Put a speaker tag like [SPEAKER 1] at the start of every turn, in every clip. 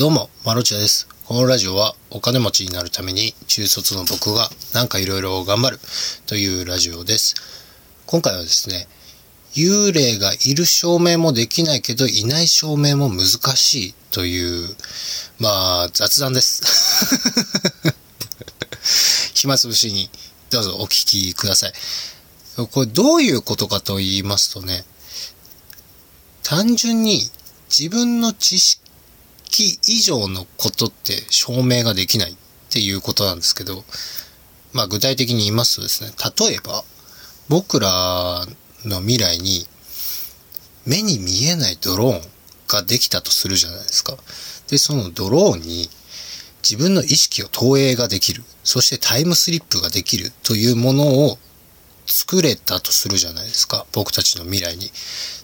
[SPEAKER 1] どうも、マロチャです。このラジオはお金持ちになるために中卒の僕がなんかいろいろ頑張るというラジオです。今回はですね、幽霊がいる証明もできないけどいない証明も難しいという、まあ雑談です。暇つぶしにどうぞお聞きください。これどういうことかと言いますとね、単純に自分の知識以上のことって証明ができないっていうことなんですけど、まあ具体的に言いますとですね、例えば僕らの未来に目に見えないドローンができたとするじゃないですか。で、そのドローンに自分の意識を投影ができる、そしてタイムスリップができるというものを作れたとするじゃないですか。僕たちの未来に。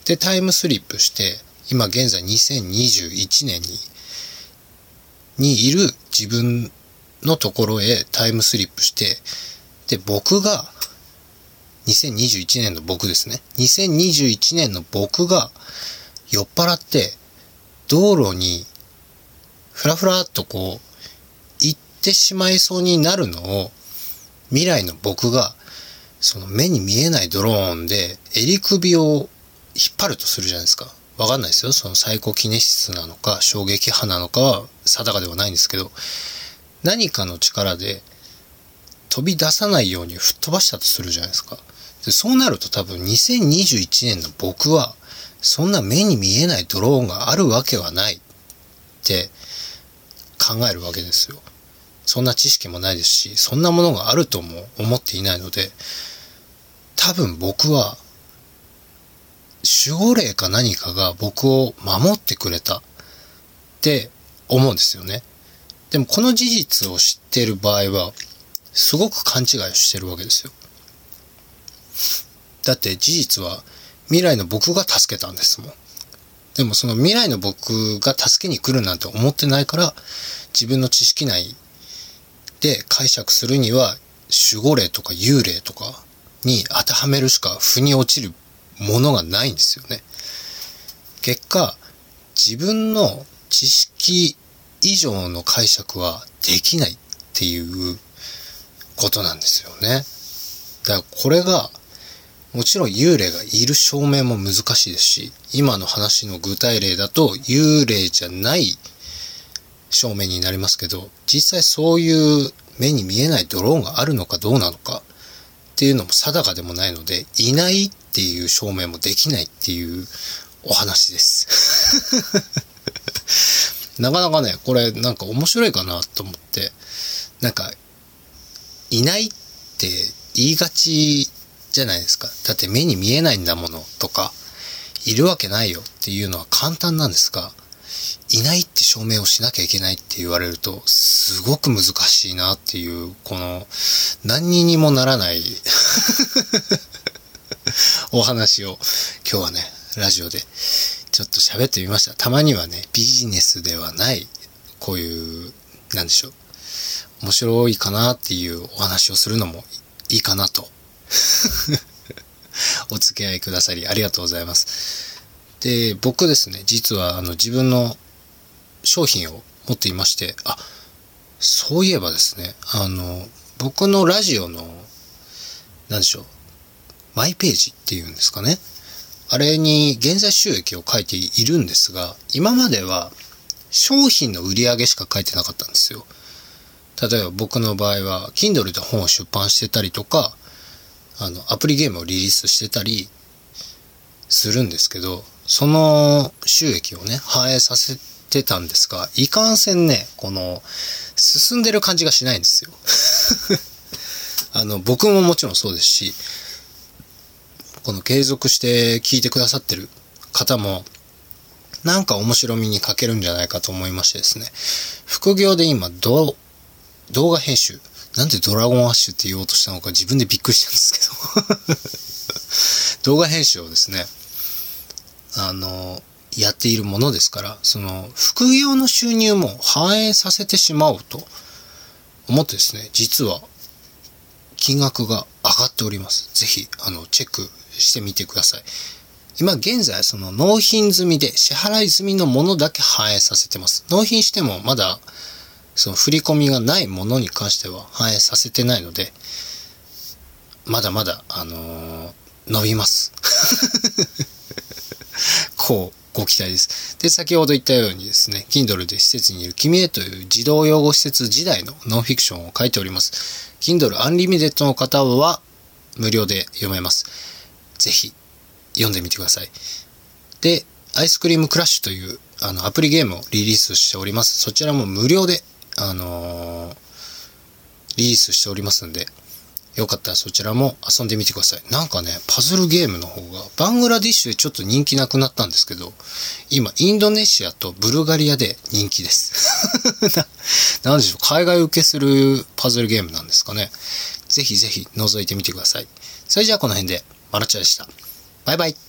[SPEAKER 1] で、タイムスリップして、今現在2021年に、にいる自分のところへタイムスリップして、で、僕が、2021年の僕ですね。2021年の僕が酔っ払って道路にふらふらっとこう行ってしまいそうになるのを未来の僕がその目に見えないドローンで襟首を引っ張るとするじゃないですか。わかんないですよ。そのサイコキネシスなのか衝撃波なのかは定かではないんですけど何かの力で飛び出さないように吹っ飛ばしたとするじゃないですか。でそうなると多分2021年の僕はそんな目に見えないドローンがあるわけはないって考えるわけですよ。そんな知識もないですし、そんなものがあるとも思っていないので、多分僕は守護霊か何かが僕を守ってくれたって思うんですよね。でもこの事実を知ってる場合は、すごく勘違いをしてるわけですよ。だって事実は未来の僕が助けたんですもん。でもその未来の僕が助けに来るなんて思ってないから、自分の知識内で解釈するには、守護霊とか幽霊とかに当てはめるしか腑に落ちるものがないんですよね。結果、自分の知識以上の解釈はできないっていうことなんですよね。だからこれが、もちろん幽霊がいる証明も難しいですし、今の話の具体例だと幽霊じゃない証明になりますけど、実際そういう目に見えないドローンがあるのかどうなのかっていうのも定かでもないので、いないっていう証明もできないっていうお話です。なかなかね、これなんか面白いかなと思って、なんか、いないって言いがちじゃないですか。だって目に見えないんだものとか、いるわけないよっていうのは簡単なんですが、いないって証明をしなきゃいけないって言われると、すごく難しいなっていう、この、何にもならない お話を今日はね、ラジオでちょっと喋ってみました。たまにはね、ビジネスではない、こういう、なんでしょう。面白いかなっていうお話をするのもいいかなと。お付き合いくださりありがとうございます。で、僕ですね、実はあの自分の商品を持っていまして、あ、そういえばですね、あの、僕のラジオの、なんでしょう、マイページっていうんですかね。あれに現在収益を書いているんですが、今までは商品の売り上げしか書いてなかったんですよ。例えば僕の場合は、Kindle で本を出版してたりとか、あの、アプリゲームをリリースしてたりするんですけど、その収益をね、反映させてたんですが、いかんせんね、この、進んでる感じがしないんですよ。あの、僕ももちろんそうですし、この継続して聞いてくださってる方も、なんか面白みに欠けるんじゃないかと思いましてですね、副業で今、動画編集、なんでドラゴンアッシュって言おうとしたのか自分でびっくりしたんですけど 動画編集をですね、あの、やっているものですから、その、副業の収入も反映させてしまおうと思ってですね、実は、金額が上がっております。ぜひ、あの、チェックしてみてください。今現在その納品済みで支払い済みのものだけ反映させてます。納品してもまだその振り込みがないものに関しては反映させてないので、まだまだ、あのー、伸びます。こう、ご期待です。で、先ほど言ったようにですね、Kindle で施設にいる君へという児童養護施設時代のノンフィクションを書いております。Kindle Unlimited の方は無料で読めます。ぜひ読んでみてください。で、アイスクリームクラッシュというあのアプリゲームをリリースしております。そちらも無料で、あのー、リリースしておりますんで、よかったらそちらも遊んでみてください。なんかね、パズルゲームの方が、バングラディッシュでちょっと人気なくなったんですけど、今、インドネシアとブルガリアで人気です。なんでしょう、海外受けするパズルゲームなんですかね。ぜひぜひ覗いてみてください。それじゃあこの辺で、マラチャでした。バイバイ。